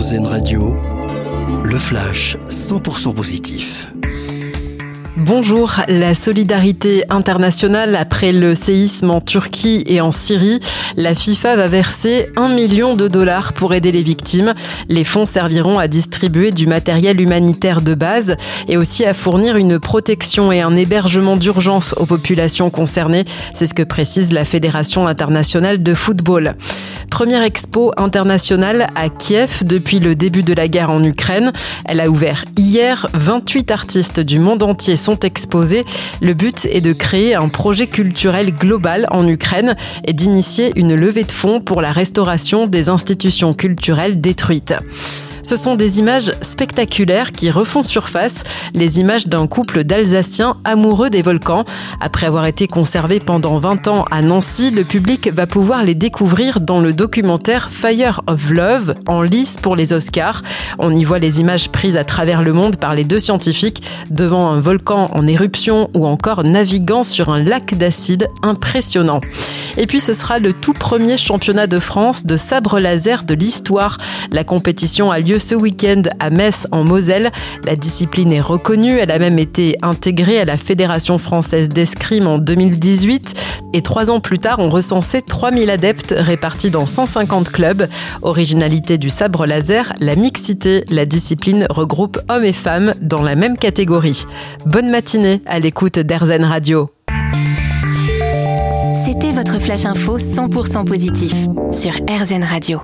RZN Radio, le flash 100% positif. Bonjour, la solidarité internationale après le séisme en Turquie et en Syrie, la FIFA va verser un million de dollars pour aider les victimes. Les fonds serviront à distribuer du matériel humanitaire de base et aussi à fournir une protection et un hébergement d'urgence aux populations concernées. C'est ce que précise la Fédération internationale de football. Première expo internationale à Kiev depuis le début de la guerre en Ukraine. Elle a ouvert hier. 28 artistes du monde entier sont exposés. Le but est de créer un projet culturel global en Ukraine et d'initier une levée de fonds pour la restauration des institutions culturelles détruites. Ce sont des images spectaculaires qui refont surface, les images d'un couple d'Alsaciens amoureux des volcans. Après avoir été conservés pendant 20 ans à Nancy, le public va pouvoir les découvrir dans le documentaire Fire of Love en lice pour les Oscars. On y voit les images prises à travers le monde par les deux scientifiques devant un volcan en éruption ou encore naviguant sur un lac d'acide impressionnant. Et puis ce sera le tout premier championnat de France de sabre laser de l'histoire. La compétition a lieu ce week-end à Metz en Moselle. La discipline est reconnue, elle a même été intégrée à la Fédération française d'escrime en 2018 et trois ans plus tard, on recensait 3000 adeptes répartis dans 150 clubs. Originalité du sabre laser, la mixité, la discipline regroupe hommes et femmes dans la même catégorie. Bonne matinée à l'écoute d'Airzen Radio. C'était votre flash info 100% positif sur RZN Radio.